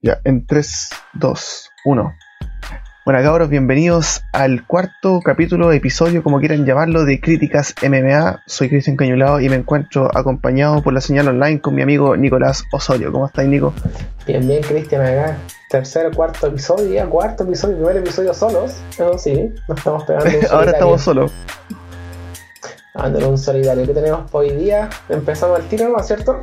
Ya, en 3, 2, 1. Bueno, cabros, bienvenidos al cuarto capítulo, episodio, como quieran llamarlo, de Críticas MMA. Soy Cristian Cañulado y me encuentro acompañado por la señal online con mi amigo Nicolás Osorio. ¿Cómo estás, Nico? Bien, bien, Cristian, acá. Tercer, cuarto episodio, ya, cuarto episodio, primer episodio solos. No, sí, nos estamos pegando. Ahora estamos solos. Dándole un solidario. ¿Qué tenemos hoy día? Empezamos el tiro, ¿no es cierto?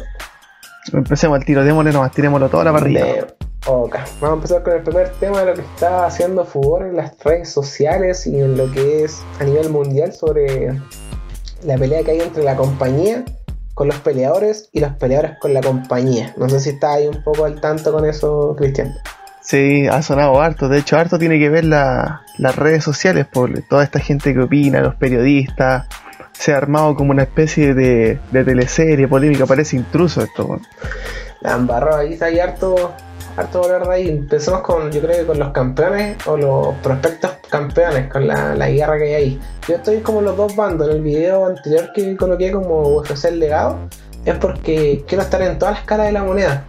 Empecemos al tiro, démosle nomás, tirémoslo toda la parrilla. De- Ok, vamos a empezar con el primer tema de lo que está haciendo furor en las redes sociales y en lo que es a nivel mundial sobre la pelea que hay entre la compañía con los peleadores y los peleadores con la compañía. No sé si está ahí un poco al tanto con eso, Cristian. Sí, ha sonado harto. De hecho, harto tiene que ver la- las redes sociales por toda esta gente que opina, los periodistas. Se ha armado como una especie de, de teleserie polémica, parece intruso esto. La embarró ahí, está ahí harto, harto hablar de ahí. Empecemos con, yo creo que con los campeones o los prospectos campeones, con la, la guerra que hay ahí. Yo estoy como los dos bandos. En el video anterior que coloqué como UFC el legado, es porque quiero estar en todas las caras de la moneda.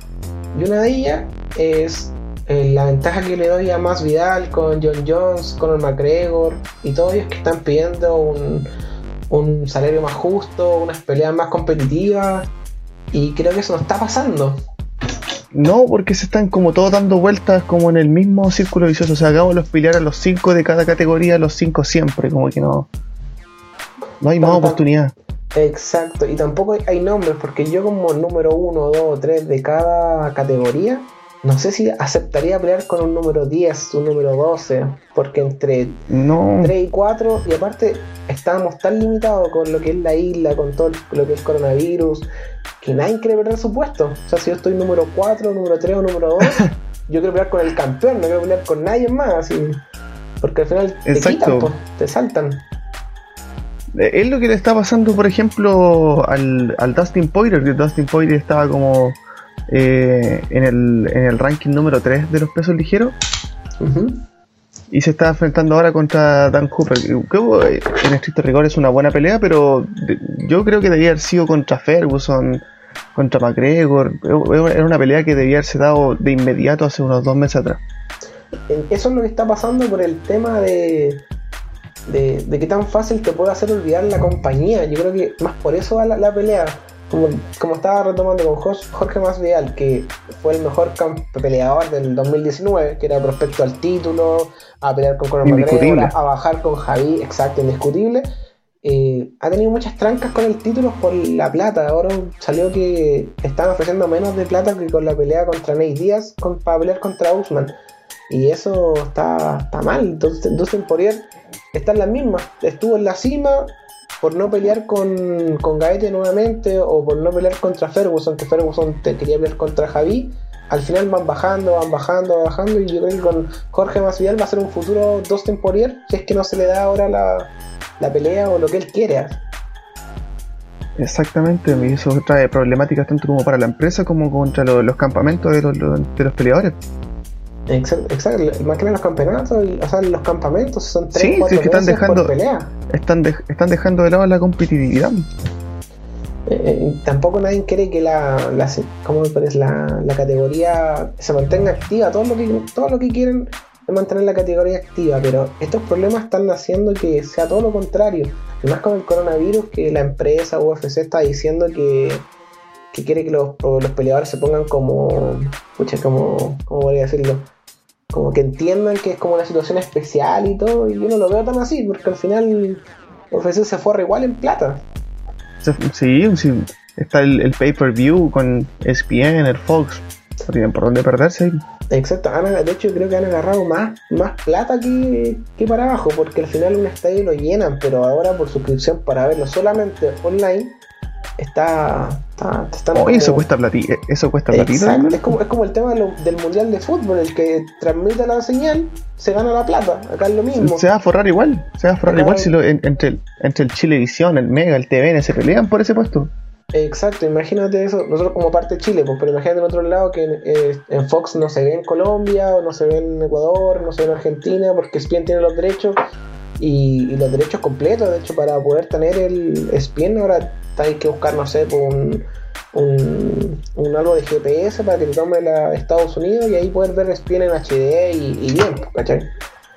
Y una de ellas es eh, la ventaja que le doy a Más Vidal con John Jones, Conor McGregor y todos ellos que están pidiendo un, un salario más justo, unas peleas más competitivas. Y creo que eso no está pasando. No, porque se están como todos dando vueltas como en el mismo círculo vicioso. O sea, hagamos los pelear a los 5 de cada categoría, los 5 siempre, como que no. No hay más oportunidad. Exacto, y tampoco hay- hay nombres, porque yo como número 1, 2 o 3 de cada categoría, no sé si aceptaría pelear con un número 10, un número 12, porque entre No. 3 y 4, y aparte estábamos tan limitados con lo que es la isla, con todo lo que es coronavirus, que nadie quiere perder su puesto. O sea, si yo estoy número 4, número 3 o número 2, yo quiero pelear con el campeón, no quiero pelear con nadie más, así. Porque al final te quitan, te saltan. Eh, Es lo que le está pasando, por ejemplo, al, al Dustin Poirier, que Dustin Poirier estaba como eh, en, el, en el ranking número 3 de los pesos ligeros y se está enfrentando ahora contra Dan Cooper. que, eh, en estricto rigor es una buena pelea, pero yo creo que debía haber sido contra Ferguson, contra McGregor. Era una pelea que debía haberse dado de inmediato hace unos dos meses atrás. Eh, Eso es lo que está pasando por el tema de, de, de qué tan fácil te puede hacer olvidar la compañía. Yo creo que más por eso va la, la pelea. Como, como estaba retomando con Jos- Jorge Masvidal, que fue el mejor peleador del 2019, que era prospecto al título, a pelear con Conor McGregor, a, bajar con Javi, exacto, indiscutible. Eh, ha tenido muchas trancas con el título por la plata. Ahora salió que estaban ofreciendo menos de plata que con la pelea contra Nate Díaz con, para pelear contra Usman. Y eso está, está mal. Entonces, Dustin Poirier está en la misma. Estuvo en la cima por no pelear con, con Gaete nuevamente o por no pelear contra Ferguson, que Ferguson te quería pelear contra Javi. Al final van bajando, van bajando, van bajando. Y yo creo que con Jorge Masvidal va a ser un futuro Dustin Poirier si es que no se le da ahora la, la pelea o lo que él quiere. Exactamente, y eso trae problemáticas tanto como para la empresa como contra lo- los campamentos de los, los- de los peleadores. Exacto, exacto. Más que nada los campeonatos, y- o sea, los campamentos son 3 Sí, sí, 4 es que están dejando- por pelea. Están, de- están dejando de lado la competitividad. Eh, eh, tampoco nadie quiere que la, la, ¿cómo la, la categoría se mantenga activa. Todo lo, que, todo lo que quieren es mantener la categoría activa, pero estos problemas están haciendo que sea todo lo contrario. Más con el coronavirus, que la empresa UFC está diciendo que, que quiere que los, los peleadores se pongan como, pucha, como, ¿cómo podría decirlo? Como que entiendan que es como una situación especial y todo, y yo no lo veo tan así, porque al final UFC se forra igual en plata. Sí, sí, está el, el pay-per-view con ESPN, el Fox. No tienen por dónde perderse. Exacto, de hecho creo que han agarrado más, más plata que, que para abajo, porque al final un estadio lo llenan, pero ahora por suscripción para verlo solamente online está... está, están Oye, eso como- cuesta platita. Eso cuesta platita. Es como, es como el tema de lo- del Mundial de Fútbol, el que transmite la señal se gana la plata, acá es lo mismo. Se va a forrar igual. Se va a forrar igual si lo, en- entre, el, entre el Chilevisión, el Mega, el TVN se pelean por ese puesto. Exacto, imagínate eso, nosotros como parte de Chile, pues, pero imagínate en otro lado que eh, en Fox no se ve en Colombia, o no se ve en Ecuador, no se ve en Argentina, porque ESPN tiene los derechos y, y los derechos completos, de hecho para poder tener el ESPN ahora hay que buscar, no sé, por un, un, un algo de GPS para que te tome la Estados Unidos y ahí poder ver ESPN en HD y, y bien, ¿cachai?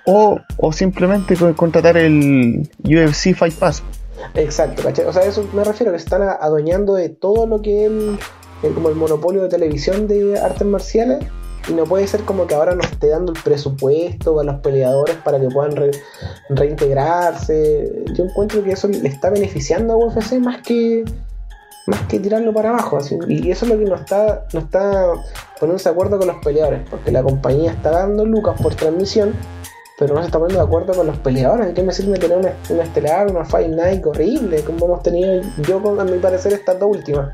O, o simplemente con- contratar el UFC Fight Pass. Exacto, ¿cachai? O sea, eso me refiero, que se están adueñando de todo lo que es el, el- como el monopolio de televisión de artes marciales y no puede ser como que ahora nos esté dando el presupuesto a los peleadores para que puedan re- reintegrarse. Yo encuentro que eso le está beneficiando a UFC más que más que tirarlo para abajo. así. Y eso es lo que nos está, nos está poniéndose de acuerdo con los peleadores, porque la compañía está dando lucas por transmisión, pero no se está poniendo de acuerdo con los peleadores. ¿De qué me sirve tener una, una estelar, una Fight Night horrible, como hemos tenido yo, a mi parecer, estas dos últimas?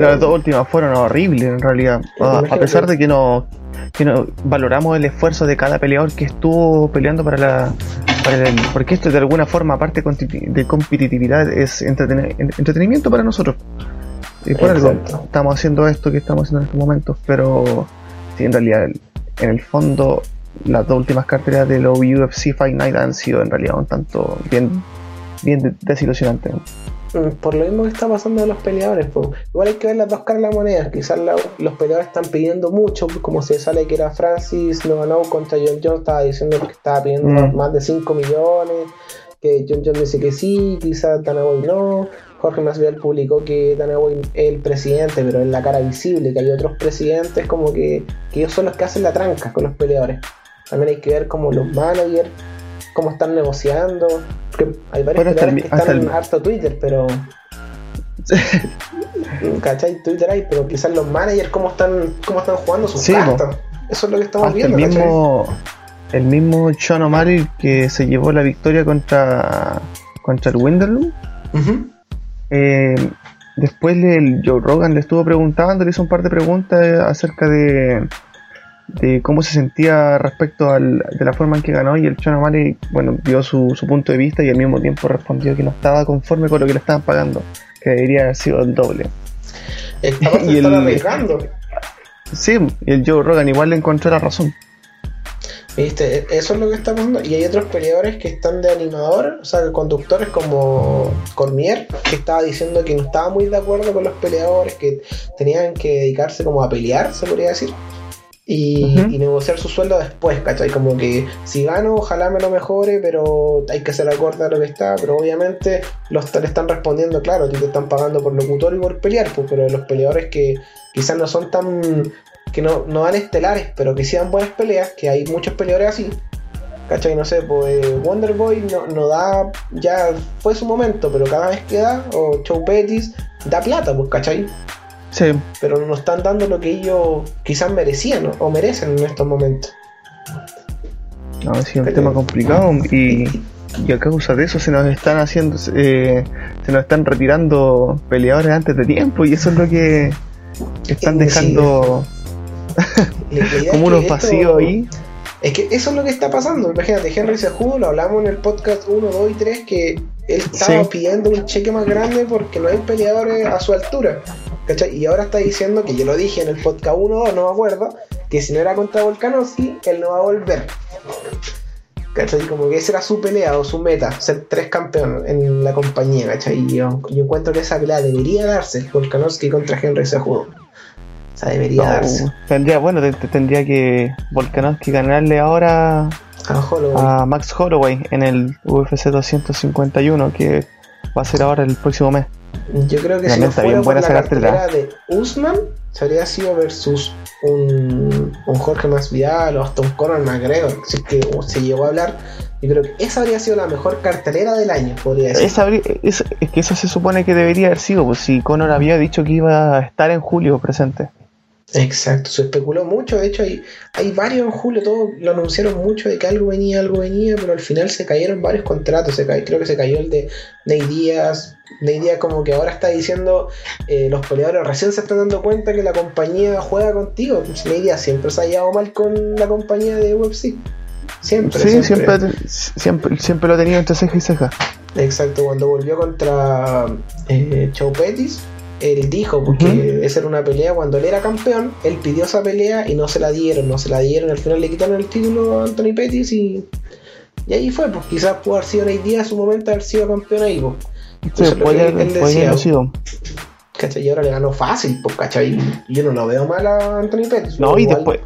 Las dos las últimas fueron horribles en realidad. A, a pesar de que no, que no valoramos el esfuerzo de cada peleador que estuvo peleando para la. para el- porque esto de alguna forma, aparte de competitividad, es entretenimiento para nosotros. Y por algo estamos haciendo esto que estamos haciendo en estos momentos. Pero sí, en realidad, en el fondo, las dos últimas carteras de los UFC Fight Night han sido en realidad un tanto bien, bien de- desilusionantes. Mm, Por lo mismo que está pasando a los peleadores, pues. igual hay que ver las dos caras de la moneda. Quizás la- los peleadores están pidiendo mucho, como se sale que era Francis Ngannou contra John Jones, estaba diciendo que estaba pidiendo Mm. más de 5 millones, que John Jones dice que sí, quizás White no. Jorge Masvidal publicó que White es el presidente, pero es la cara visible, que hay otros presidentes como que, que ellos son los que hacen la tranca con los peleadores. También hay que ver como los managers, cómo están negociando. Porque hay varios Bueno, que están el- en harto Twitter, pero ¿cachai? Twitter hay, pero quizás los managers cómo están, cómo están jugando sus Sí, cartas. Eso es lo que estamos Hasta el viendo, ¿cachai? mismo, el mismo Sean O'Malley que se llevó la victoria contra, contra el Winderloom. Ujú. eh, después le- el Joe Rogan le estuvo preguntando, le hizo un par de preguntas eh, acerca de, de cómo se sentía respecto al, de la forma en que ganó y el Sean O'Malley, bueno, dio su, su punto de vista y al mismo tiempo respondió que no estaba conforme con lo que le estaban pagando, que debería haber sido el doble. Esta parte Y el- arriesgando. Sí, y el Joe Rogan igual le encontró la razón. ¿Viste? E- Eso es lo que está pasando. Y hay otros peleadores que están de animador, o sea, conductores como Cormier, que estaba diciendo que no estaba muy de acuerdo con los peleadores, que tenían que dedicarse como a pelear, se podría decir. Y, negociar su sueldo después, ¿cachai? Como que si gano, ojalá me lo mejore, pero hay que ser acorde a lo que está. Pero obviamente los le están respondiendo, claro, te están pagando por locutor y por pelear, pues, pero los peleadores que quizás no son tan que no, no dan estelares, pero que sí dan buenas peleas, que hay muchos peleadores así. ¿Cachai? No sé, pues eh, Wonderboy no, no da, ya fue su momento, pero cada vez que da, o Chow Pettis, da plata, pues, ¿cachai? Sí, Pero no están dando lo que ellos quizás merecían ¿no? o merecen en estos momentos. no, sido un tema complicado y, y a causa de eso se nos están haciendo, eh, se nos están retirando peleadores antes de tiempo y eso es lo que están dejando es como unos vacíos ahí. Es que eso es lo que está pasando. Imagínate, Henry Sejudo, lo hablamos en el podcast 1, 2 y 3, que él estaba Sí. pidiendo un cheque más grande porque no hay peleadores a su altura. ¿Cachai? Y ahora está diciendo, que yo lo dije en el podcast 1 o 2, no me acuerdo, que si no era contra Volkanovski, él no va a volver. ¿Cachai? Como que esa era su pelea o su meta, ser tres campeones en la compañía, ¿cachai? Y yo, yo encuentro que esa pelea debería darse, Volkanovski contra Henry Sejudo. O sea, debería No, darse. tendría, bueno, te- te- tendría que Volkanovski ganarle ahora A a Max Holloway en el UFC 251 que va a ser ahora el próximo mes. Yo creo que También si no fuera por la cartelera de Usman, se habría sido versus un, un Jorge Masvidal o hasta un Conor McGregor, si es que se llegó a hablar. Yo creo que esa habría sido la mejor cartelera del año, podría decir. Esa habría- es, es que eso se supone que debería haber sido, pues si Conor había dicho que iba a estar en julio presente. Exacto, se especuló mucho, de hecho hay, hay varios en julio, todos lo anunciaron mucho de que algo venía, algo venía, pero al final se cayeron varios contratos, se creo que se cayó el de Ney Díaz, Ney Díaz como que ahora está diciendo, eh, los peleadores recién se están dando cuenta que la compañía juega contigo, pues Ney Díaz siempre se ha llevado mal con la compañía de UFC, siempre, Sí, siempre. siempre, siempre, siempre lo he tenido entre ceja y ceja. Exacto, cuando volvió contra eh, él dijo, porque esa era una pelea cuando él era campeón, él pidió esa pelea y no se la dieron, no se la dieron, al final le quitaron el título a Anthony Pettis y, y ahí fue, pues quizás pudo haber sido Díaz en su momento haber sido campeón ahí, pues. Sí, que haber él podría decía, haber sido. ¿cachai? Y ahora le ganó fácil, pues, ¿cachai? Yo no lo veo mal a Anthony Pettis. No, y después,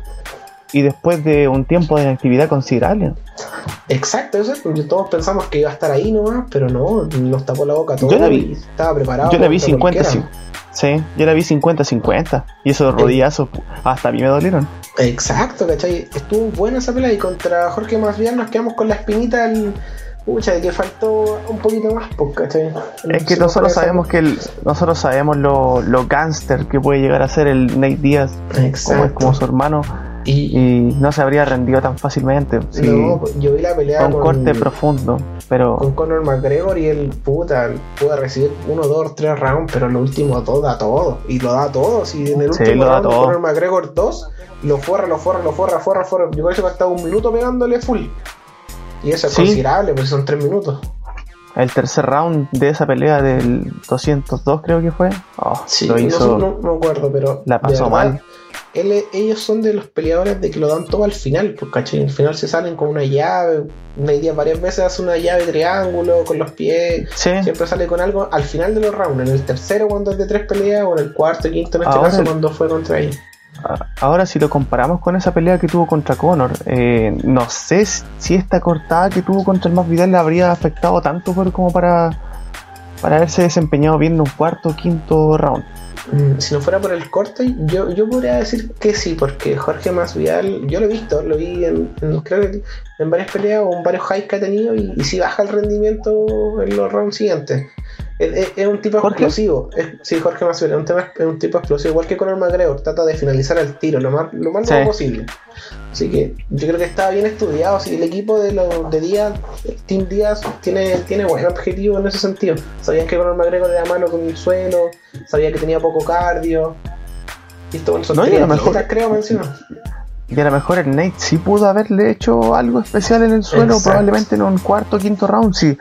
y después de un tiempo de inactividad considerable. Exacto, eso es, todos pensamos que iba a estar ahí nomás, pero no, nos tapó la boca todo. Yo la vi. Estaba preparado. Yo la vi 50 Sí, yo la vi 50-50. Y esos rodillazos hasta a mí me dolieron. Exacto, ¿cachai? Estuvo buena esa pelea y contra Jorge Masvidal nos quedamos con la espinita el Pucha, de que faltó un poquito más, pues, ¿cachai? Es que nosotros sabemos que el, nosotros sabemos lo, lo gangster que puede llegar a ser el Nate Díaz, como es como su hermano, y, no se habría rendido tan fácilmente. no, yo vi la pelea con, corte profundo, pero con Conor McGregor y el puta pudo recibir uno, dos, tres rounds, pero en el último dos da todo y lo da todo. Si en el último round Conor McGregor 2 lo forra, lo forra, lo forra, forra, forra. Yo creo que ha estado un minuto pegándole full. Y eso es considerable, porque son tres minutos. El tercer round de esa pelea del 202 creo que fue. Oh, lo hizo, no, me acuerdo, pero... La pasó mal. Ellos son de los peleadores de que lo dan todo al final, porque ¿cachai? Al final se salen con una llave, una idea varias veces hace una llave triángulo con los pies, siempre sale con algo al final de los rounds, en el tercero cuando es de tres peleas o en el cuarto quinto en este caso cuando fue contra ellos. Ahora, si lo comparamos con esa pelea que tuvo contra Conor, eh, no sé si esta cortada que tuvo contra el Más Vidal le habría afectado tanto como para, para haberse desempeñado bien en un cuarto o quinto round. Mm, si no fuera por el corte, yo, yo podría decir que sí, porque Jorge Masvidal, yo lo he visto, lo vi en, creo en varias peleas o en varios highs que ha tenido y si baja el rendimiento en los rounds siguientes. Es, un tipo explosivo. Es, sí, Jorge Masvidal es un, tema, es un tipo explosivo. Igual que con el McGregor, trata de finalizar el tiro lo más, lo más posible. Así que yo creo que está bien estudiado. Así el equipo de, los de Díaz, Team Díaz, tiene, tiene buen objetivo en ese sentido. Sabían que con el McGregor era malo con el suelo, sabía que tenía poco cardio. Y esto, bueno, son no, mejor, creo, mencionó. Y a lo mejor el Nate sí pudo haberle hecho algo especial en el suelo, probablemente en un cuarto o quinto round. Si,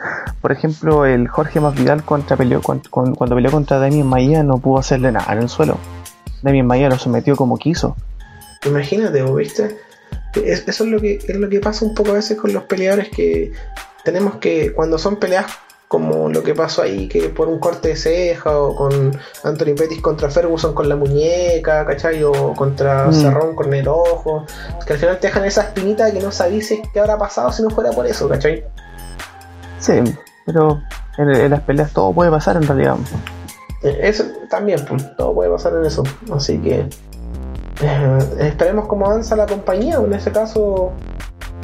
por ejemplo, el Jorge Masvidal contra peleó, cuando peleó contra Damien Maía no pudo hacerle nada en el suelo. Damien Maía lo sometió como quiso. Imagínate, ¿viste? eso es lo que es lo que pasa un poco a veces con los peleadores que tenemos que cuando son peleas como lo que pasó ahí, que por un corte de ceja, o con Anthony Pettis contra Ferguson con la muñeca, ¿cachai? O contra mm. Cerrón con el ojo, que al final te dejan esa espinita que no sabes qué habrá pasado si no fuera por eso, ¿cachai? Sí, pero en, las peleas todo puede pasar en realidad. Eh, eso también, pues, todo puede pasar en eso, así que eh, esperemos cómo avanza la compañía, en ese caso,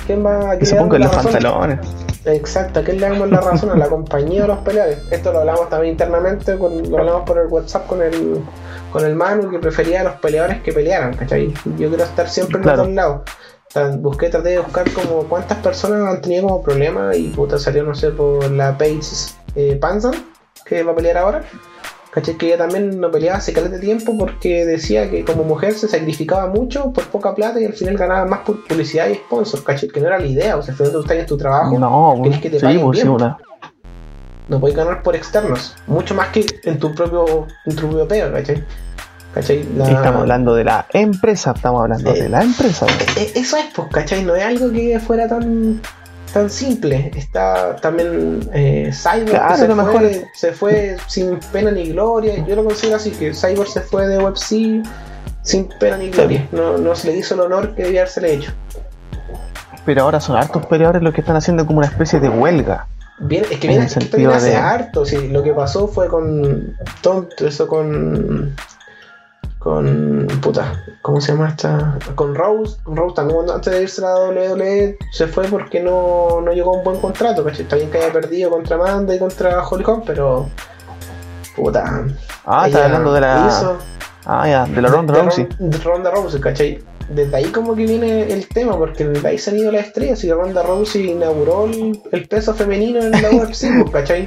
¿quién va a... Que se pongan los pantalones. Exacto, ¿a quién le damos la razón? A la compañía de los peleadores. Esto lo hablamos también internamente, lo hablamos por el WhatsApp con el, con el Manu que prefería a los peleadores que pelearan, ¿cachai? Yo quiero estar siempre en los dos lados. Busqué, traté de buscar como cuántas personas han tenido como problema y puta salió, no sé, por la Paige eh, Panzan, que va a pelear ahora. ¿Cachai? Que ella también no peleaba hace caleta de tiempo porque decía que como mujer se sacrificaba mucho por poca plata y al final ganaba más por publicidad y sponsor, ¿cachai? Que no era la idea, o sea, tú estás en tu trabajo, no, que te sí, pues, bien. No ganar por externos, mucho más que en tu propio, en tu propio peo, ¿cachai? ¿Cachai? Estamos hablando de la empresa, estamos hablando de la empresa. Eh, eso es, pues, ¿cachai? No es algo que fuera tan tan simple. Está también eh, Cyber, se, fue, se, fue, sin pena ni gloria. Yo lo considero así, que Cyber se fue de WebC sin pena ni gloria. No, no se le hizo el honor que debía haberse hecho. Pero ahora son hartos peleadores los que están haciendo como una especie de huelga. Bien, es que viene, hace harto. Sí, lo que pasó fue con Tom, eso con con puta, ¿cómo se llama esta? Con Rose, Rose también cuando, antes de irse a la WWE se fue porque no, no llegó a un buen contrato, ¿cachai? Está bien que haya perdido contra Amanda y contra Holly pero puta. Ah, está hablando de la. ah, ya, de la Ronda Rousey. De Ronda Rousey, ¿cachai? Desde ahí como que viene el tema, porque desde ahí se han ido las estrellas y Ronda Rousey inauguró el, peso femenino en la UFC, pues, ¿cachai?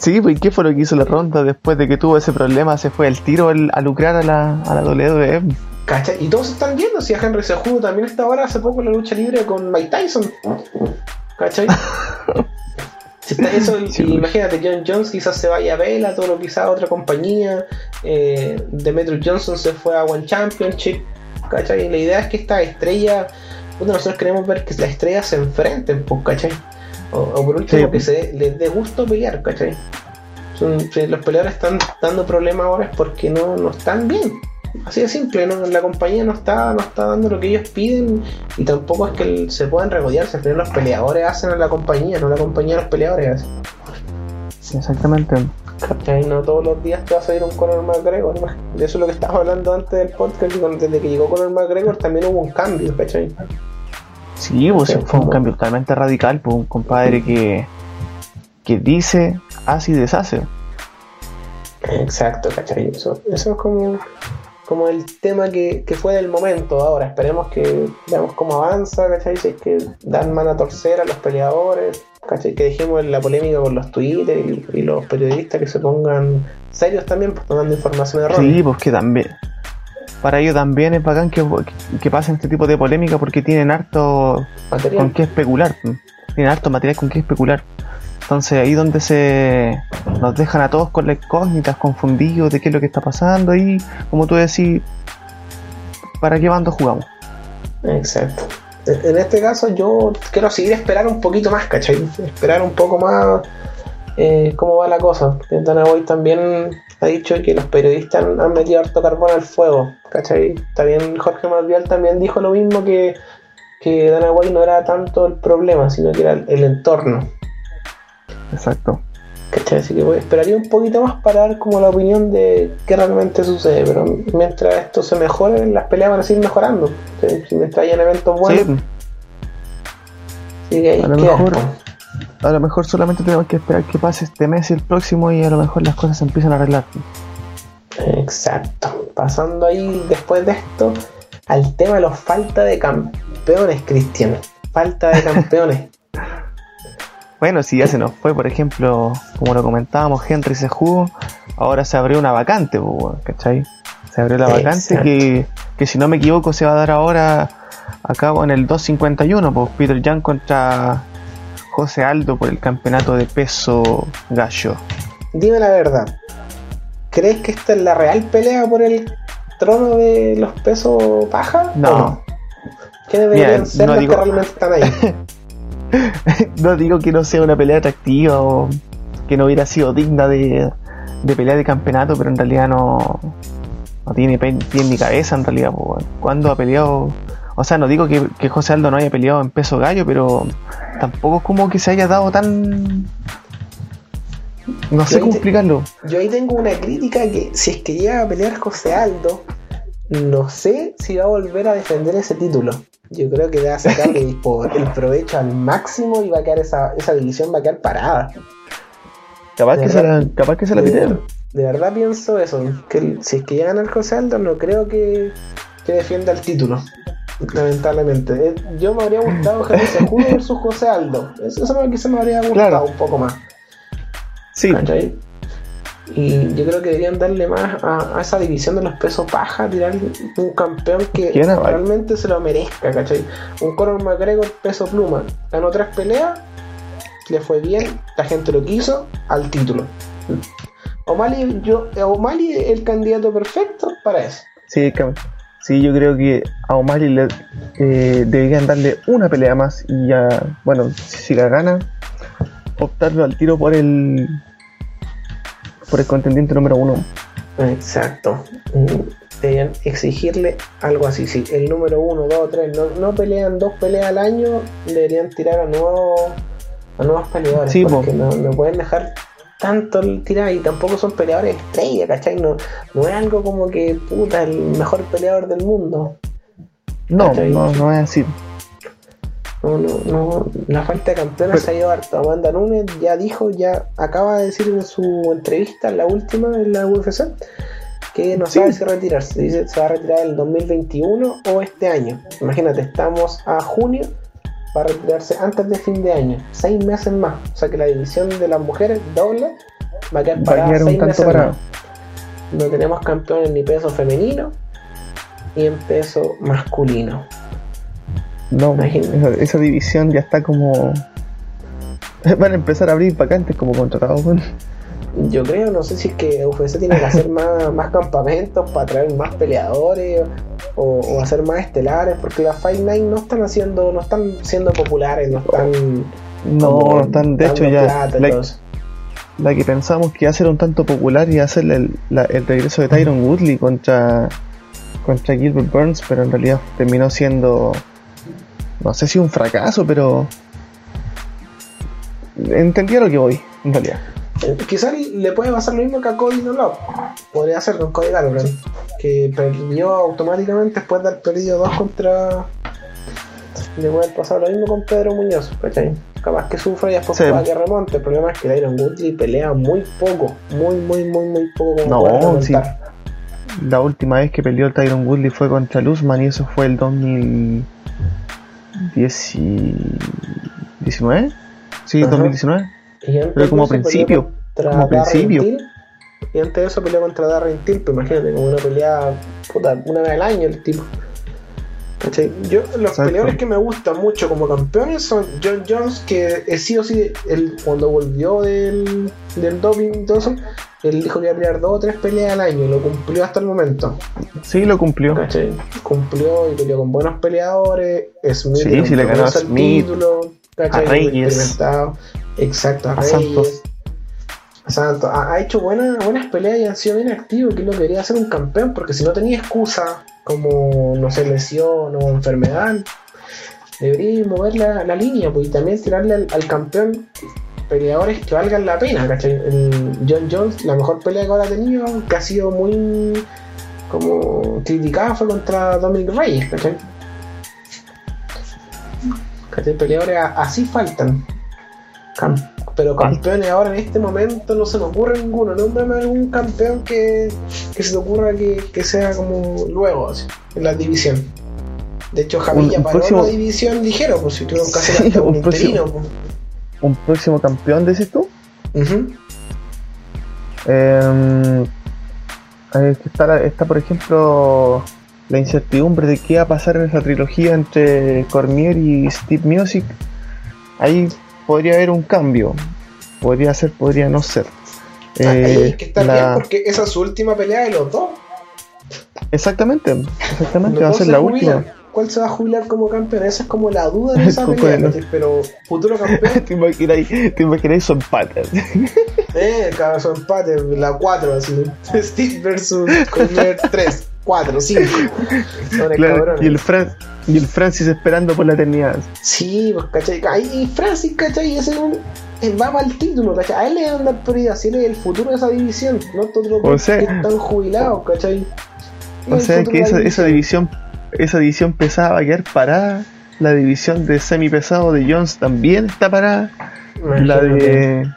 Sí, pues ¿qué fue lo que hizo la Ronda después de que tuvo ese problema? Se fue el tiro a lucrar a la, a la WWE. ¿Cachai? Y todos están viendo, si a Henry Sejudo también está ahora hace poco en la lucha libre con Mike Tyson. ¿Cachai? eso, imagínate, John Jones quizás se vaya a Vela, todo lo quizás a otra compañía. Eh, Demetrius Johnson se fue a One Championship. ¿Cachai? La idea es que esta estrella, nosotros queremos ver que las estrellas se enfrenten, pues, ¿cachai? O, por último, que se les dé gusto pelear, ¿cachai? Si los peleadores están dando problemas ahora es porque no, no están bien. Así de simple, ¿no? la compañía no está, no está dando lo que ellos piden y tampoco es que se puedan regodearse. Al final los peleadores hacen a la compañía, no la compañía a los peleadores Sí, exactamente. ¿Cachai? No todos los días te va a salir un Conor McGregor. De eso es lo que estaba hablando antes del podcast. Desde que llegó Conor McGregor también hubo un cambio, ¿cachai? Sí, pues fue un cambio totalmente radical. Pues un compadre que, que dice, hace y deshace. Exacto, ¿cachai? Eso, eso es como como el tema que, fue del momento ahora. Esperemos que veamos cómo avanza, ¿cachai? Si es que dan mano a torcer a los peleadores, ¿cachai? Que dejemos la polémica con los Twitter y, los periodistas que se pongan serios también, pues tomando información errónea. Sí, pues que también. Para ellos también es bacán que, que pasen este tipo de polémica porque tienen harto con qué especular. Pues. Tienen harto material con qué especular. Entonces ahí donde se nos dejan a todos con las incógnitas, confundidos de qué es lo que está pasando y como tú decís, ¿para qué bando jugamos? Exacto. En este caso yo quiero seguir esperar un poquito más, ¿cachai? Esperar un poco más eh, cómo va la cosa. Dana Boy también ha dicho que los periodistas han, metido harto carbón al fuego, ¿cachai? También Jorge Masvial también dijo lo mismo que, que Dana White no era tanto el problema, sino que era el entorno. Exacto. ¿Cachai? Así que esperaría un poquito más para dar como la opinión de qué realmente sucede, pero mientras esto se mejore, las peleas van a seguir mejorando. Si mientras hayan eventos buenos. Sí. a, lo mejor, a lo mejor solamente tenemos que esperar que pase este mes y el próximo y a lo mejor las cosas se empiezan a arreglar. Exacto. Pasando ahí después de esto al tema de los falta de campeones, Cristian. Falta de campeones. Bueno, si ya se nos fue, por ejemplo, como lo comentábamos, Henry se jugó, ahora se abrió una vacante, ¿cachai? Se abrió la vacante que, que, si no me equivoco se va a dar ahora acá en el 251, pues Peter Jan contra José Aldo por el campeonato de peso gallo. Dime la verdad, ¿crees que esta es la real pelea por el trono de los pesos paja? No. ¿Qué deberían ser los que realmente están ahí? no digo que no sea una pelea atractiva o que no hubiera sido digna de, de pelea de campeonato, pero en realidad no, no tiene pie ni cabeza en realidad. cuando ha peleado? O sea, no digo que, que, José Aldo no haya peleado en peso gallo, pero tampoco es como que se haya dado tan... No sé cómo explicarlo. Yo ahí tengo una crítica que si es que llega a pelear José Aldo, no sé si va a volver a defender ese título. Yo creo que va a sacar el, provecho al máximo y va a quedar esa, esa división va a quedar parada. Capaz, que, se la, capaz que se la de, de verdad pienso eso. Que si es que llegan al José Aldo, no creo que, que defienda el título. Lamentablemente. Eh, yo me habría gustado Javier Sejudo versus José Aldo. Eso, eso quizás me habría gustado un poco más. Sí. Y yo creo que deberían darle más a, esa división de los pesos paja, tirar un campeón que realmente se lo merezca, ¿cachai? Un Conor McGregor peso pluma, ganó tres peleas, le fue bien, la gente lo quiso, al título. O'Malley, yo, O'Malley es el candidato perfecto para eso. Sí, sí yo creo que a O'Malley le, eh, deberían darle una pelea más y ya, bueno, si la gana, optarlo al tiro por el por el contendiente número uno. Exacto. Deberían exigirle algo así. Si el número uno, dos, tres no, pelean dos peleas al año, deberían tirar a nuevos a nuevos peleadores. porque no, pueden dejar tanto tirar y tampoco son peleadores estrella, ¿cachai? No, no es algo como que puta el mejor peleador del mundo. No, no, no es así. No, no, no. La falta de campeones se ha ido harto. Amanda Nunes ya dijo, ya acaba de decir en su entrevista, la última en la UFC, que no sabe si retirarse. Dice se va a retirar el 2021 o este año. Imagínate, estamos a junio, va a retirarse antes de fin de año. Seis meses más. O sea que la división de las mujeres doble va a quedar parada seis meses más. No tenemos campeones ni peso femenino ni en peso masculino. No, esa, división ya está como. Van a empezar a abrir vacantes como contratados. Yo creo, no sé si es que UFC tiene que hacer más, más campamentos para traer más peleadores o, hacer más estelares, porque las Fight Night no están haciendo, no están siendo populares, no están. No, no están, de hecho ya. la que pensamos que iba a ser un tanto popular y hacer el, la- el regreso de Tyron Woodley contra, contra Gilbert Burns, pero en realidad terminó siendo, no sé si un fracaso, pero entendía lo que voy, en realidad. Eh, Quizás le puede pasar lo mismo que a Cody No Love. Podría ser con Cody Garbrandt, que perdió automáticamente después de haber perdido dos contra. Le puede pasado lo mismo con Pedro Muñoz, ¿cachai? Capaz que sufra y después Sí. que remonte. El problema es que Tyron Woodley pelea muy poco, muy, muy, muy, muy poco como No, remontar. La última vez que peleó Tyron Woodley fue contra Luzman y eso fue el 2019. Sí, Ajá. 2019. Y antes Pero como principio, como principio. Y antes de eso peleó contra Darren Till, pues imagínate, como una pelea puta, una vez al año el tipo. ¿Cachai? Yo, los Exacto. peleadores que me gustan mucho como campeones son John Jones, que es sí o sí, él, cuando volvió del, del doping y todo eso, él dijo que iba a pelear dos o tres peleas al año, y lo cumplió hasta el momento. Sí, lo cumplió. ¿cachai? Cumplió y peleó con buenos peleadores. Smith Sí, le sí, le ganó a el Smith, título, ¿cachai? a Reyes. Exacto, a, A Reyes. Santos. A Santos. Ha, hecho buenas, peleas y ha sido bien activo, que que quería hacer un campeón, porque si no tenía excusa, como, no sé, lesión o enfermedad, debería mover la, la línea, pues, y también tirarle al, campeón peleadores que valgan la pena. El John Jones, la mejor pelea que ahora ha tenido, que ha sido muy como criticada fue contra Dominic Reyes, ¿cachai? Peleadores así faltan. Pero campeones ahora en este momento no se me ocurre ninguno. Nómbrame algún campeón que, que se te ocurra que, que sea como luego, así, en la división. De hecho, Javi Un- ya un paró próximo- división ligero, pues si tuvieron que hacer Sí, un, un próximo- interino. pues. Un próximo campeón, decís tú. Eh, que está, está, por ejemplo, la incertidumbre de qué va a pasar en esa trilogía entre Cormier y Steve Music. Ahí podría haber un cambio. Podría ser, podría no ser. Ah, Ahí Eh, hay que la- bien porque esa es su última pelea de los dos. Exactamente, exactamente, va a ser se la jubilan. última. ¿Cuál se va a jubilar como campeón? Esa es como la duda de esa pelea. Pero futuro campeón, te imagináis, te imagináis su empate. eh, cabrón, empate, la 4, así. Steve versus Cormier 3, 4, 5. Son Claro, cabrones. y, el Fran- y el Francis esperando por la eternidad. Sí, pues, ¿cachai? Ahí Francis, ¿cachai? Ese es un- él va para el título, ¿cachai? A él le van a dar prioridad, si él es el futuro de esa división, no todos los O sea- que están jubilados, ¿cachai? O Es sea que la esa división esa división pesada va a quedar parada. La división de semi pesado de Jones también está parada. La de.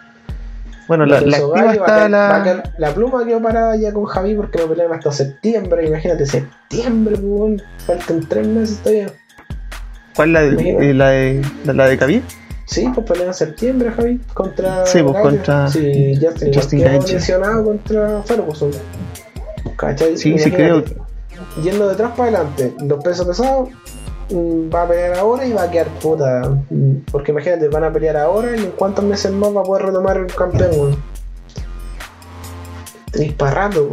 Bueno, la, Lo la activa está la. la pluma quedó parada ya con Javi porque no pelean hasta septiembre. Imagínate, septiembre, pues, weón. Faltan tres meses todavía. ¿Cuál la de, la de, la, de Khabib? Sí, pues pelean en septiembre, Javi. Contra. Sí, pues, contra Sí, Justin, Justin lesionado contra Ferguson. ¿Cachai? Sí, sí, creo. Yendo de atrás para adelante, los pesos pesados. Mm, Va a pelear ahora y va a quedar puta. mm, Porque imagínate, van a pelear ahora y en cuántos meses más va a poder retomar el campeón. Tenéis para rato,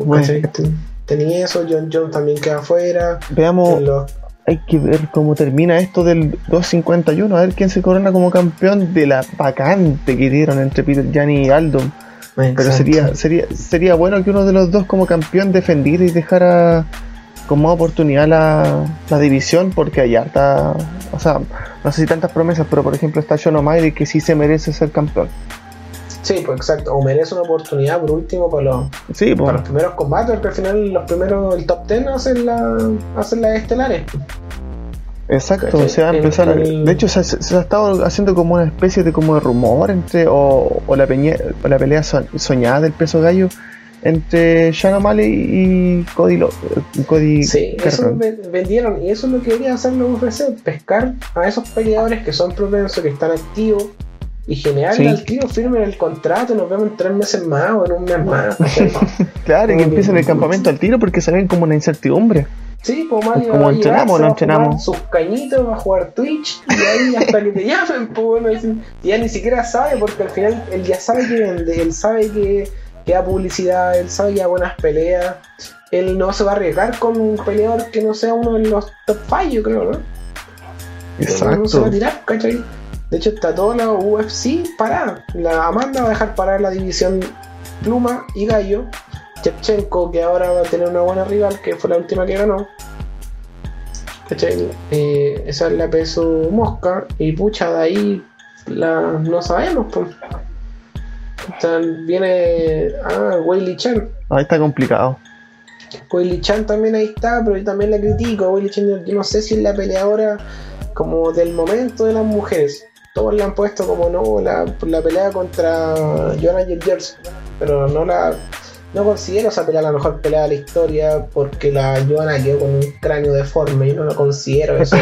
eso, John Jones también queda afuera. Veamos, los- hay que ver cómo termina esto del 251. A ver quién se corona como campeón de la vacante que dieron entre Peter Gianni y Aldo. Pero Exacto. sería, sería, sería bueno que uno de los dos como campeón defendiera y dejara como oportunidad la, la división porque hay harta, o sea, no sé si tantas promesas, pero por ejemplo está Sean O'Malley que sí se merece ser campeón. Sí, pues exacto. O merece una oportunidad por último para los, Sí, para pues, los primeros combates, porque al final los primeros, el top 10 hacen, la, hacen las estelares. exacto, ¿cachai? se va a empezar el- de hecho se, se- se ha estado haciendo como una especie de como de rumor entre o, o la, o la pelea so- soñada del peso gallo entre Sean O'Malley y Cody, Lo- Cody Sí, eso vendieron y eso es lo que quería hacer la UFC, pescar a esos peleadores que son propensos, que están activos y generarle Sí. al tiro firmen el contrato, nos vemos en tres meses más o en un mes más. Claro, y que empiecen el campamento al tiro porque se ven como una incertidumbre. Sí, pues Mario Como va entrenamos, no entrenamos. sus cañitos, va a jugar Twitch y ahí hasta que te llamen, pues bueno, ya ni siquiera sabe porque al final él ya sabe que vende, él sabe que, que da publicidad, él sabe que buenas peleas, él no se va a arriesgar con un peleador que no sea uno de los top 5, yo creo, ¿no? No se va Exacto. a tirar, ¿cachai? De hecho, está toda la UFC parada. La Amanda va a dejar parar la división Pluma y Gallo. Chepchenko, que ahora va a tener una buena rival, que fue la última que ganó. ¿Cachai? Eh, esa es la peso mosca. Y pucha, de ahí la, no sabemos. Pues. Viene. Ah, Chan. Ahí está complicado. Weili Chan también ahí está, pero yo también la critico. Weili Chan, yo no sé si es la peleadora como del momento de las mujeres. Todos la han puesto como no, la, la pelea contra Joanna Jersey, pero no la no considero esa pelea la mejor pelea de la historia porque la Joana quedó con un cráneo deforme y no lo considero eso.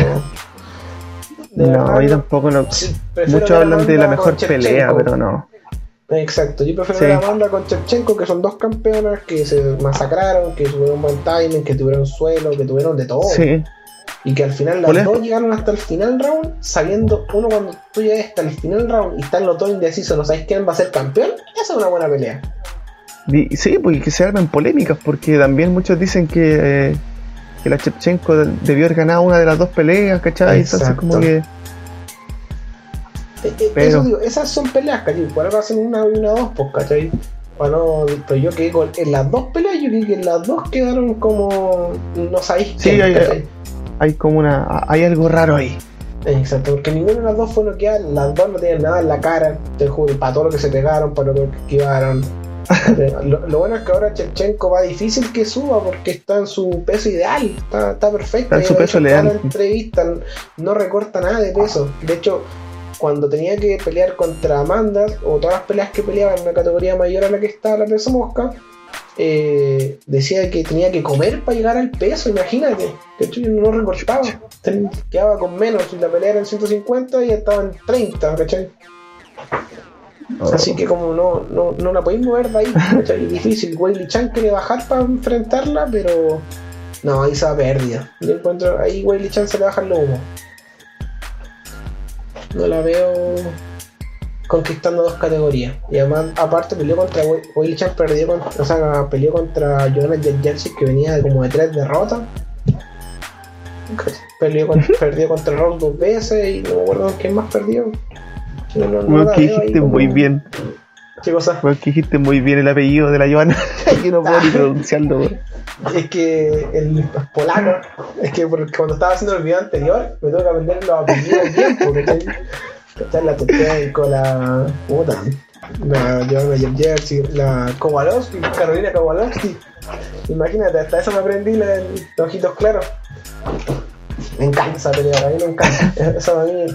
no, yo tampoco no. Muchos hablan de la mejor pelea, pero no. Exacto, yo prefiero la banda con Chevchenko, que son dos campeonas que se masacraron, que tuvieron buen timing, que tuvieron suelo, que tuvieron de todo. Sí. Y que al final las dos llegaron hasta el final round, sabiendo uno cuando tú llegas hasta el final round y están los dos indecisos, no sabes quién va a ser campeón, esa es una buena pelea. Sí, pues que se armen polémicas, porque también muchos dicen que, eh, que la Chepchenko debió haber ganado una de las dos peleas, ¿cachai? Entonces, como que. Eh, eh, eso digo, esas son peleas, ¿cachai? Por ahora hacen una y una dos, pues, ¿cachai? Bueno, pero yo quedé con. En las dos peleas, yo creo que en las dos quedaron como. No sabéis sí, hay, hay, como una. Hay algo raro ahí. Exacto, porque ninguna de las dos fue noqueada, las dos no tenían nada en la cara, te juro, para todo lo que se pegaron, para lo que esquivaron lo, bueno es que ahora Chevchenko va difícil que suba porque está en su peso ideal, está, está perfecto. en su peso leal. La entrevista no recorta nada de peso. De hecho, cuando tenía que pelear contra Amanda, o todas las peleas que peleaba en una categoría mayor a la que está la peso mosca, eh, decía que tenía que comer para llegar al peso, imagínate. Hecho, no recortaba, quedaba con menos. La pelea era en 150 y estaba en 30, ¿cachai? Así que como no, no, no la podéis mover de ahí, es difícil. Weili Chan quiere bajar para enfrentarla, pero no, ahí se va pérdida. Yo encuentro, ahí Weili Chan se le baja el humo. No la veo conquistando dos categorías. Y además, aparte peleó contra Chan perdió contra, o sea, peleó contra Jonas que venía de como de tres derrotas. Peleó perdió contra Roll dos veces y no me acuerdo quién más perdió. No, que dijiste muy bien. ¿Qué cosa? que dijiste muy bien el apellido de la Joana. Yo no puedo ni pronunciarlo, Es que el polaco, es que cuando estaba haciendo el video anterior, me tengo que aprender los apellidos bien, porque está la Tetenko, la. puta. La Joana Jersey, la Kowalowski, Carolina Kowalowski. Imagínate, hasta eso me aprendí los ojitos claros. Me encanta esa pelea, a mí me encanta. Eso a mí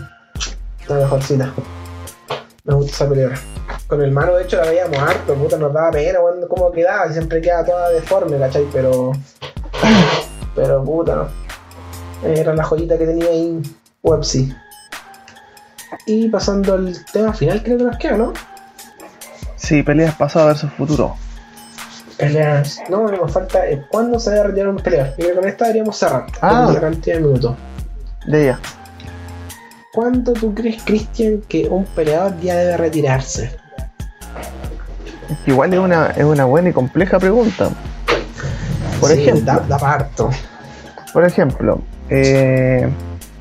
la mejorcita. Me gusta esa pelea. Con el mano, de hecho, la veíamos harto, puta, nos daba pena cuando cómo quedaba, siempre queda toda deforme, ¿cachai? Pero. Pero puta, ¿no? Era la joyita que tenía ahí Websy. Y pasando al tema final, creo que nos queda, ¿no? Sí, peleas pasado versus futuro. Peleas. No, nos falta eh, cuándo se debe retirar un peleador. Y con esta deberíamos cerrar. Ah. La cantidad de minutos. De ya. ¿Cuándo tú crees, Cristian, que un peleador ya debe retirarse? Igual es una, es una buena y compleja pregunta. Por ejemplo, da, parto. Por ejemplo, eh,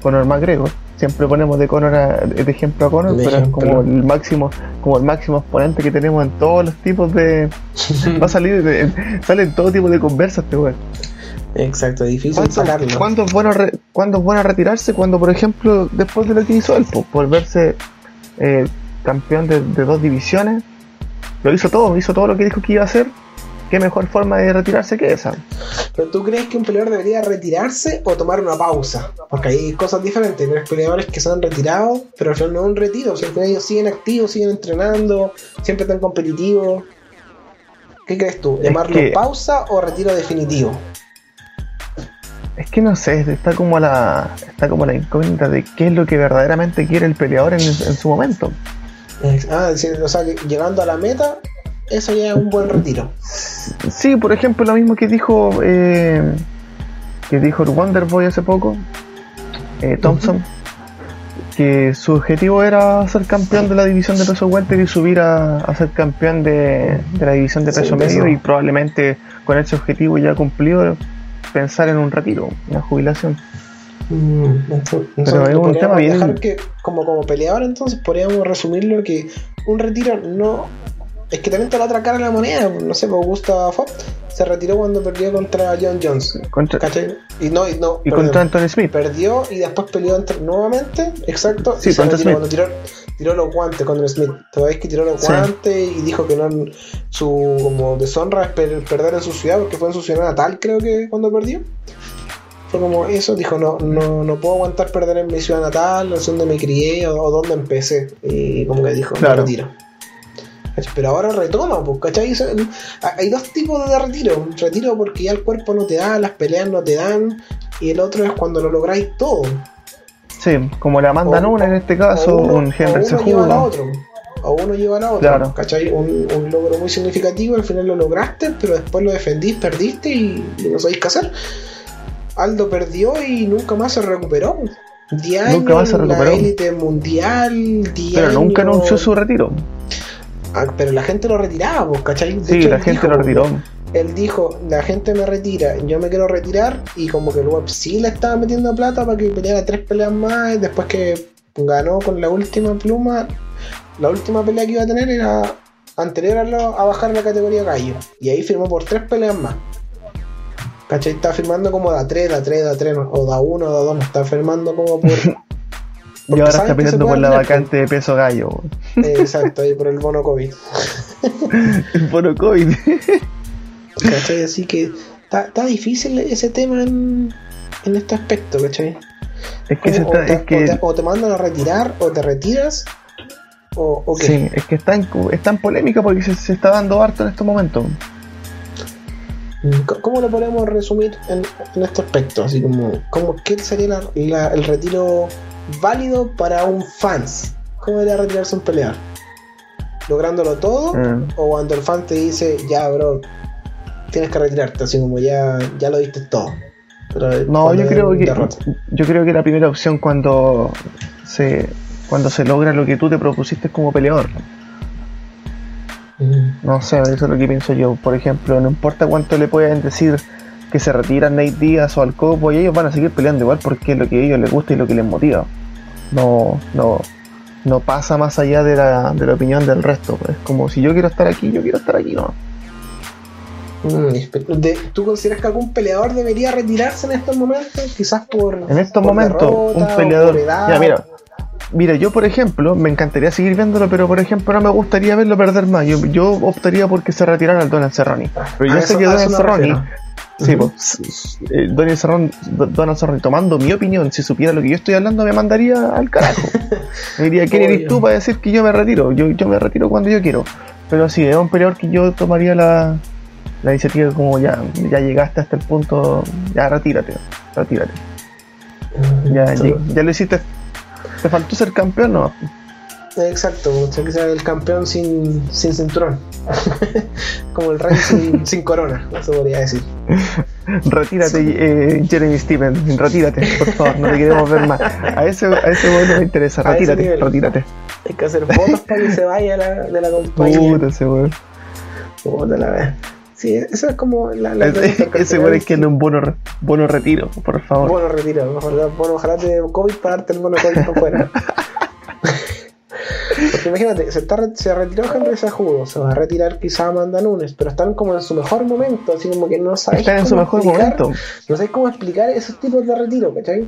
Conor McGregor, siempre ponemos de Conor de ejemplo a Conor, pero es como el máximo, como el máximo exponente que tenemos en todos los tipos de. va a salir, de, sale en todo tipo de conversas, este weón. Exacto, difícil sacarlo. ¿Cuándo es bueno, ¿Cuándo es bueno retirarse? Cuando, por ejemplo, después de lo que hizo él, volverse eh, campeón de, dos divisiones, lo hizo todo, hizo todo lo que dijo que iba a hacer. ¿Qué mejor forma de retirarse que esa? ¿Pero tú crees que un peleador debería retirarse o tomar una pausa? Porque hay cosas diferentes. Hay peleadores que se han retirado, pero al final no un retiro. O ellos siguen activos, siguen entrenando, siempre están competitivos. ¿Qué crees tú? ¿Llamarlo pausa o retiro definitivo? Es que no sé, está como la está como la incógnita de qué es lo que verdaderamente quiere el peleador en, su momento. Ah, o sea, llegando a la meta, eso ya es un buen retiro. Sí, por ejemplo, lo mismo que dijo eh, que dijo el Wonderboy hace poco, eh, Thompson, que su objetivo era ser campeón de la división de peso welter y subir a, ser campeón de, la división de peso medio y probablemente con ese objetivo ya cumplido pensar en un retiro, una jubilación. Mm, entonces, Pero es un tema bien- que, como, como peleador, entonces podríamos resumirlo que un retiro no. Es que también está la otra cara de la moneda. No sé, pues Gustav Fopp se retiró cuando perdió contra John Jones. Contra, ¿Cachai? Y no, y no. y perdón, contra Anthony Smith. Perdió y después peleó entre- nuevamente. Exacto. Sí, y contra Smith. cuando tiró, tiró los guantes contra Smith. ¿Te veis que tiró los Sí. guantes y dijo que no su como deshonra es per- perder en su ciudad porque fue en su ciudad natal, creo que cuando perdió? Fue como eso, dijo, no, no, no puedo aguantar perder en mi ciudad natal, no sé dónde me crié o, o dónde empecé. Y como que dijo, Claro. me retiro. Pero ahora retoma, pues, ¿cachai? Hay dos tipos de retiro. Retiro porque ya el cuerpo no te da, las peleas no te dan. Y el otro es cuando lo lográis todo. Sí, como la Amanda O- Nunes en este caso, uno- un Henry uno lleva al Cejudo. otro. O uno lleva al otro. Claro. ¿Cachai? Un, un logro muy significativo, al final lo lograste, pero después lo defendís, perdiste y, y no sabéis qué hacer. Aldo perdió y nunca más se recuperó. 10 años Nunca más se la recuperó. élite mundial, 10 Pero nunca anunció su retiro. Ah, pero la gente lo retiraba, ¿cachai? De Sí, hecho, la gente dijo, lo retiró. Él dijo, la gente me retira, yo me quiero retirar, y como que el web sí le estaba metiendo plata para que peleara tres peleas más, y después que ganó con la última pluma, la última pelea que iba a tener era anterior a, lo- a bajar la categoría gallo, y ahí firmó por tres peleas más. ¿Cachai? Está firmando como da 3, da 3, da 3, o da 1, da 2, está firmando como por... Y ahora está peleando por la vacante de peso gallo. Eh, exacto, ahí por el bono COVID. El bono COVID. ¿Cachai? Así que está, está difícil ese tema en, en este aspecto, ¿cachai? Es que, o, está, te, es que o te- o te mandan a retirar, o te retiras, o, o qué. sí, es que está en, está en polémica porque se, se está dando harto en estos momentos. Mm, C- ¿Cómo lo podemos resumir en, en este aspecto? Así como, como ¿qué sería la- la- el retiro válido para un fans? ¿Cómo debería retirarse un peleador? ¿Lográndolo todo? Mm. ¿O cuando el fan te dice, ya, bro, tienes que retirarte? Así como ya, ya lo diste todo. Pero No, cuando yo creo que derrota. yo creo que la primera opción cuando se cuando se logra lo que tú te propusiste como peleador. Mm. No sé, eso es lo que pienso yo. Por ejemplo, no importa cuánto le puedan decir que se retiran Nate Díaz o al Copo, y ellos van a seguir peleando igual porque es lo que a ellos les gusta y lo que les motiva. No, no, no pasa más allá de la, de la opinión del resto. Es como si yo quiero estar aquí, yo quiero estar aquí, ¿no? Mm, ¿Tú consideras que algún peleador debería retirarse en estos momentos? Quizás por. En estos por momentos, derrota un peleador. edad. Ya, mira, mira, yo por ejemplo, me encantaría seguir viéndolo, pero por ejemplo, no me gustaría verlo perder más. Yo, yo optaría porque se retirara el Donald Cerrone. Pero yo A sé eso- que a Donald eso me Cerrone. Sí, pues, eh, Donald Cerrone, Do- Donald Cerrone, tomando mi opinión, si supiera lo que yo estoy hablando, me mandaría al carajo. Me diría, ¿quién eres tú para decir que yo me retiro? Yo, yo me retiro cuando yo quiero. Pero sí, es un peleador que yo tomaría la, la iniciativa como ya, ya llegaste hasta el punto, ya retírate, retírate. Ya, ya, ya lo hiciste. Te faltó ser campeón, ¿no? Exacto, que sea el campeón sin, sin cinturón. Como el rey sin, sin corona, eso podría decir. Retírate, eh, Jeremy Stevens, retírate, por favor, no te queremos ver más. A ese, a ese no me interesa, retírate, retírate. Hay que hacer votos para que se vaya la, de la compañía. Puta, ese weón. Puta la vez. Sí, eso es como la, la Ese, weón es que anda un bono, bono retiro, por favor. Bueno, retiro. Ojalá, bueno, ojalá te dé COVID para darte el bono COVID por fuera. Porque imagínate, se, está, se retiró Henry Cejudo, se va a retirar quizá Amanda Nunes, pero están como en su mejor momento, así como que no sabes Están en su mejor explicar- momento. No sabes cómo explicar esos tipos de retiro, ¿cachai?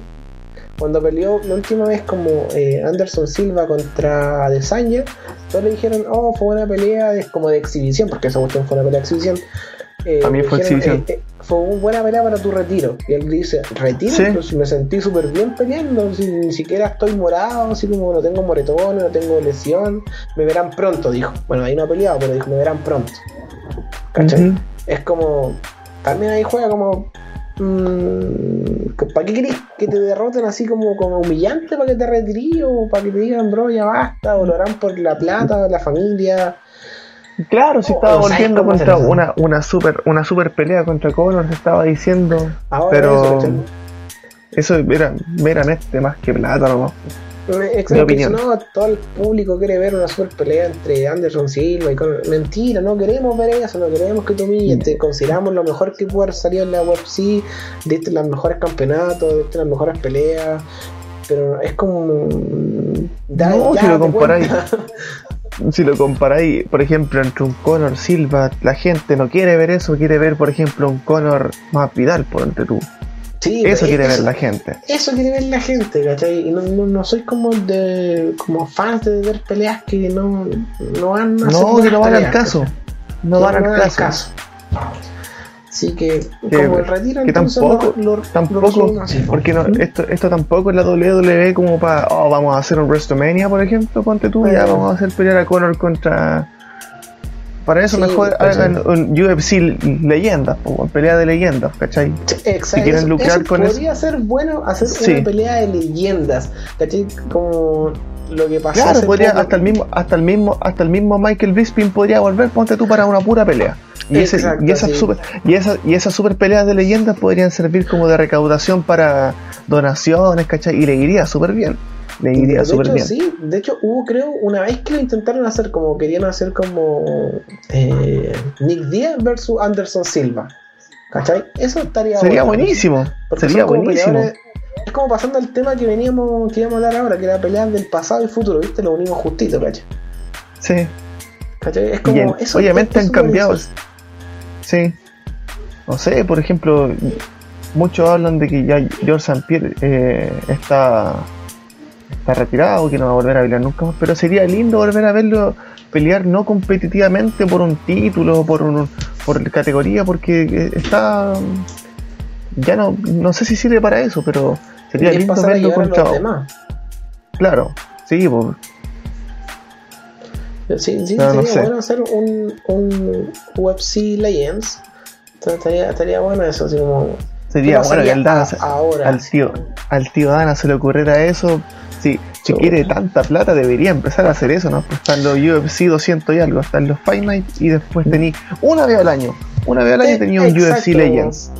Cuando peleó la última vez como eh, Anderson Silva contra Adesanya, todos le dijeron, oh, fue una pelea de- como de exhibición, porque esa cuestión fue una pelea de exhibición. Eh, También fue dijeron, exhibición. eh, fue una buena pelea para tu retiro. Y él dice, ¿retiro? Sí. Pero si me sentí súper bien peleando, si ni siquiera estoy morado, así como no tengo moretones, no tengo lesión, me verán pronto, dijo. Bueno, ahí no ha peleado, pero dijo, me verán pronto. ¿Cachai? Es como también ahí juega como ¿para qué querés que te derroten así como, como humillante para que te retirís o para que te digan bro ya basta o lo harán por la plata la familia Claro, si Oh, estaba volviendo contra una, una super una super pelea contra Conor, se estaba diciendo. ahora Pero- eso. Eso era meramente más que plata nomás. Exacto, opinión. No, todo el público quiere ver una super pelea entre Anderson Silva y con... Mentira, no queremos ver eso, no queremos que tú humilles. Te consideramos lo mejor que puede salir en la UFC, diste los mejores campeonatos, diste las mejores peleas, pero es como. Da, no, si lo comparáis. si lo comparáis, por ejemplo, entre un Conor Silva, la gente no quiere ver eso, quiere ver, por ejemplo, un Conor más Vidal por entre tú. Sí, eso quiere ver la gente. Eso quiere ver la gente, ¿cachai? Y no, no, soy como de como fans de ver peleas que no, no van a No, que no van al caso. No, van, al caso. Así que, como el retiro, que tampoco, tampoco porque no, esto, esto tampoco es la WWE como para, oh, vamos a hacer un WrestleMania, por ejemplo, ponte tú, ya vamos a hacer pelear a Conor contra. Para eso mejor pues, hagan un UFC leyendas, o pelea de leyendas, ¿cachai? Exacto. Si quieren lucrar con eso. Podría ser bueno hacer una pelea de leyendas, ¿cachai? Como lo que pasa claro podría hasta el mismo hasta el mismo hasta el mismo Michael Bisping podría volver ponte tú para una pura pelea. Y, ese, y, esas super, y, esa, y esas super peleas de leyendas podrían servir como de recaudación para donaciones ¿cachai? y le iría súper bien le iría súper bien. sí de hecho hubo creo una vez que lo intentaron hacer como querían hacer como eh, Nick Diaz versus Anderson Silva ¿cachai? eso estaría sería buenísimo sería buenísimo es como pasando al tema que veníamos, que íbamos a hablar ahora, que era pelear del pasado y futuro, ¿viste? Lo unimos justito, ¿cachai? Sí. ¿Cachai? Es como. eso, obviamente han cambiado. Sí. No sé, por ejemplo, muchos hablan de que ya George St. Pierre eh, está, está retirado, que no va a volver a pelear nunca más, pero sería lindo volver a verlo pelear no competitivamente por un título, por un, por categoría, porque eh, está ya no, no sé si sirve para eso, pero sería lindo verlo contra. Claro, sí, pues. Sí, sí, sería bueno hacer un, un UFC Legends. Estaría, estaría bueno eso, así como. Sería bueno que al, Dana, ahora? al tío, al tío Dana se le ocurriera eso. Sí, si quiere tanta plata debería empezar a hacer eso, ¿no? Pues están los UFC 200 y algo, están los Fight Night y después tení una vez al año, una vez al año tenía un UFC Legends.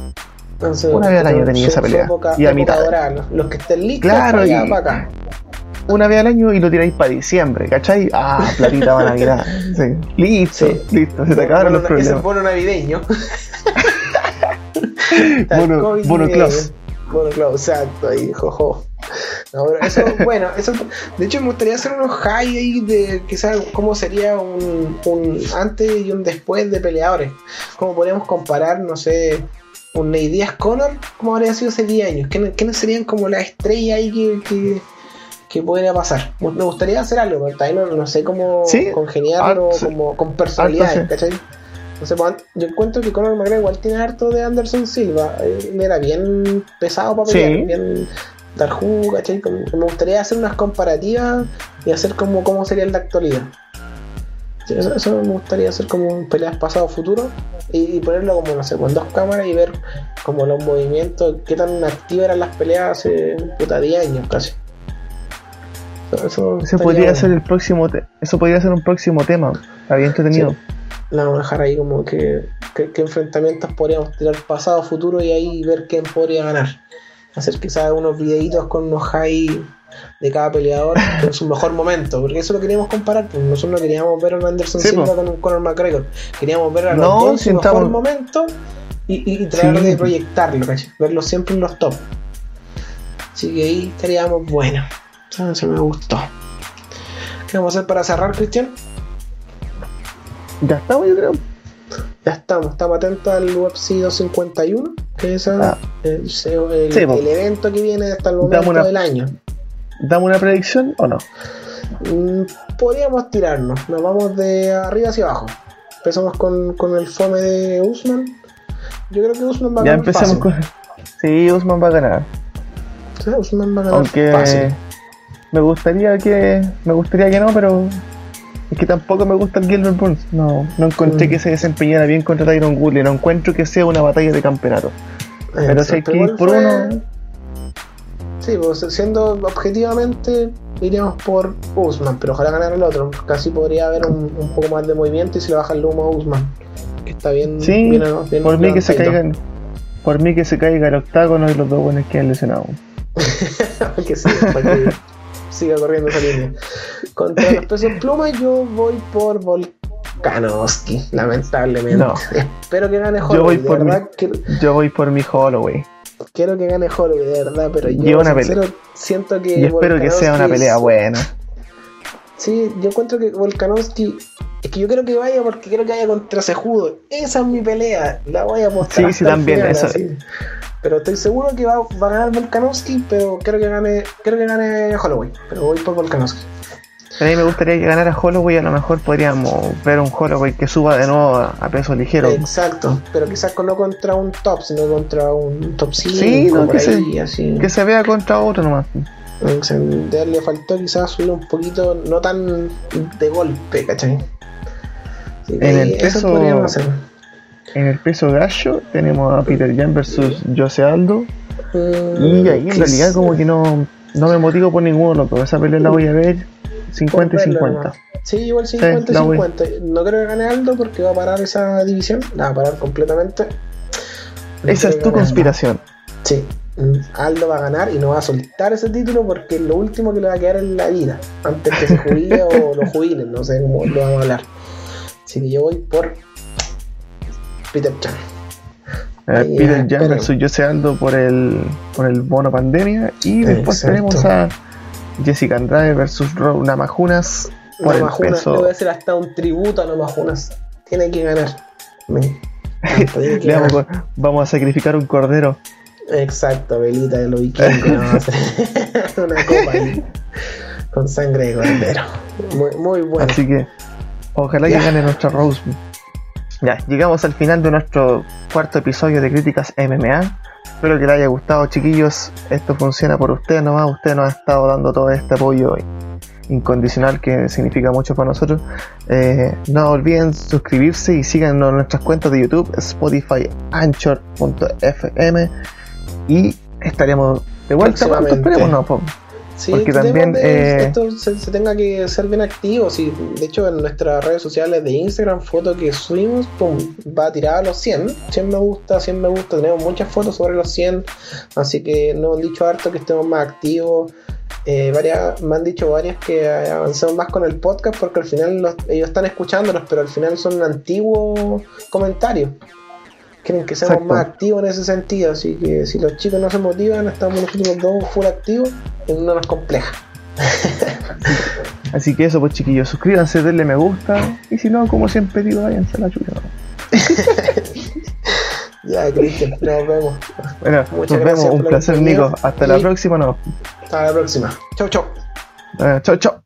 Una vez al año tenía esa pelea. Y a mitad. Los que estén listos, claro, y, para acá una vez al año y lo tiráis para diciembre, ¿cachai? Ah, platita para Navidad. Sí. Listo, listo, se te acabaron los problemas. Bono navideño. bono, bono Claus. Bono Claus, exacto, ahí, jojo. eso, bueno, eso, de hecho me gustaría hacer unos high ahí de quizás cómo sería un, un antes y un después de peleadores. Cómo podríamos comparar, no sé, un Ney Díaz Connor, cómo habría sido hace 10 años. ¿Quiénes serían como la estrella ahí que ¿Qué podría pasar? Me gustaría hacer algo, pero también no, sé cómo congeniarlo como, con personalidad, ¿cachai? No sé, pues, yo encuentro que Conor McGregor igual tiene harto de Anderson Silva. Él era bien pesado para pelear, bien dar jugo, ¿cachai? Me gustaría hacer unas comparativas y hacer como cómo sería en la actualidad. Eso, me gustaría hacer como peleas pasado-futuro y, ponerlo como, no sé, con dos cámaras y ver como los movimientos, qué tan activas eran las peleas hace puta 10 años casi. Eso, podría ser el próximo eso podría ser un próximo tema. Está bien entretenido. La vamos a dejar ahí como que, qué enfrentamientos podríamos tirar pasado, futuro y ahí ver quién podría ganar. Hacer quizás unos videitos con unos high de cada peleador en su mejor momento, porque eso lo queríamos comparar, pues nosotros no queríamos ver a un Anderson Silva con un Conor McGregor, queríamos ver a los dos en su mejor momento y, y, tratar de proyectarlo, verlo siempre en los top. Así que ahí estaríamos buenos. Eso me gustó. ¿Qué vamos a hacer para cerrar, Cristian? Ya estamos, yo creo. Ya estamos, estamos atentos al UFC 251, que es ah. el, evento que viene hasta el momento del año. ¿Damos una predicción o no? Mm, podríamos tirarnos, nos vamos de arriba hacia abajo. Empezamos con, con el fome de Usman. Yo creo que Usman va a ganar. Ya empezamos con. Sí, Usman va a ganar. Sí, Usman va a ganar. Aunque. Fácil me gustaría que me gustaría que no, pero es que tampoco me gusta el Gilbert Burns. No, no encontré mm. que se desempeñara bien contra Tyron Woodley. No encuentro que sea una batalla de campeonato. pero si hay que ir por uno. Sí, pues siendo objetivamente iríamos por Usman, pero ojalá ganara el otro. Casi podría haber un, poco más de movimiento y se le baja el humo a Usman. Que está bien. Sí, bien, por mí que se caigan. Por mí que se caiga el octágono y los dos buenos que han lesionado. que sí, porque siga corriendo esa línea. Contra los pesos pluma yo voy por Volkanovski, lamentablemente. No. Espero que gane Yo Holloway, voy de por mi, que- yo voy por mi Holloway. Quiero que gane Holloway, de verdad, pero yo Y una sincero, siento que Y espero que sea una pelea es- buena. Sí, yo encuentro que Volkanovski. Es que yo quiero que vaya porque quiero que vaya contra Sejudo. Esa es mi pelea. La voy a apostar. Sí, sí, también, final, eso- así. Pero estoy seguro que va, va a ganar Volkanovski, pero quiero que gane, quiero que gane Holloway. Pero voy por Volkanovski. A mí me gustaría que ganara Holloway. A lo mejor podríamos ver un Holloway que suba de nuevo a, peso ligero. Exacto. Pero quizás no contra un top, sino contra un top 5. Sí, no, que se- ahí, así. Que se vea contra otro nomás. O sea, Le faltó quizás subir un poquito, no tan de golpe, ¿cachai? En el eso peso-. En el peso gallo tenemos a Peter Jan versus Jose Aldo. Mm, Y ahí en realidad como que no, no me motivo por ninguno dos. Esa pelea la voy a ver 50 y Por verlo 50. nomás. Sí, igual 50 y voy. 50. No creo que gane Aldo porque va a parar esa división. La va a parar completamente. No Esa es tu conspiración. Sí. Aldo va a ganar y no va a soltar ese título porque es lo último que le va a quedar en la vida. Antes que se jubile o lo jubilen, no sé cómo lo vamos a hablar. Así que yo voy por Peter Chan. Ahí, Peter Jan pero- versus Jose Aldo por el, por el bono pandemia. Y después Exacto. tenemos a Jessica Andrade versus Ro Namajunas por el Namajunas, le peso. voy a hacer hasta un tributo a Namajunas. Tiene que ganar. Me tiene que Le vamos, ganar. a- vamos a sacrificar un cordero. Exacto, velita de los vikingos. ¿no? Una copa ahí, con sangre de cordero. Muy, muy bueno. Así que ojalá Ya. que gane nuestra Rose. Ya, llegamos al final de nuestro cuarto episodio de Críticas MMA. Espero que les haya gustado, chiquillos. Esto funciona por ustedes nomás. Ustedes nos han estado dando todo este apoyo incondicional que significa mucho para nosotros. Eh, no olviden suscribirse y síganos en nuestras cuentas de YouTube, Spotify, Anchor.fm y estaremos de vuelta pronto, esperemos, no. Sí, porque también, de eh, esto se, se tenga que ser bien activo. Sí, de hecho, en nuestras redes sociales de Instagram, foto que subimos, pum, va a tirar a los 100. 100 me gusta, 100 me gusta. Tenemos muchas fotos sobre los 100. Así que nos han dicho harto que estemos más activos. Eh, varias, me han dicho varias que avancemos más con el podcast porque al final los- ellos están escuchándonos, pero al final son antiguos comentarios. Quieren que seamos Exacto. más activos en ese sentido, así que si los chicos no se motivan, estamos nosotros dos full activos, no nos compleja. Así que eso, pues chiquillos, suscríbanse, denle me gusta. Y si no, como siempre digo, váyanse a la chucha. Ya, Cristian, nos vemos. Bueno, Muchas nos vemos, un placer. Nico. Hasta la próxima, no. Hasta la próxima. Chau, chau. Eh, chao, chao.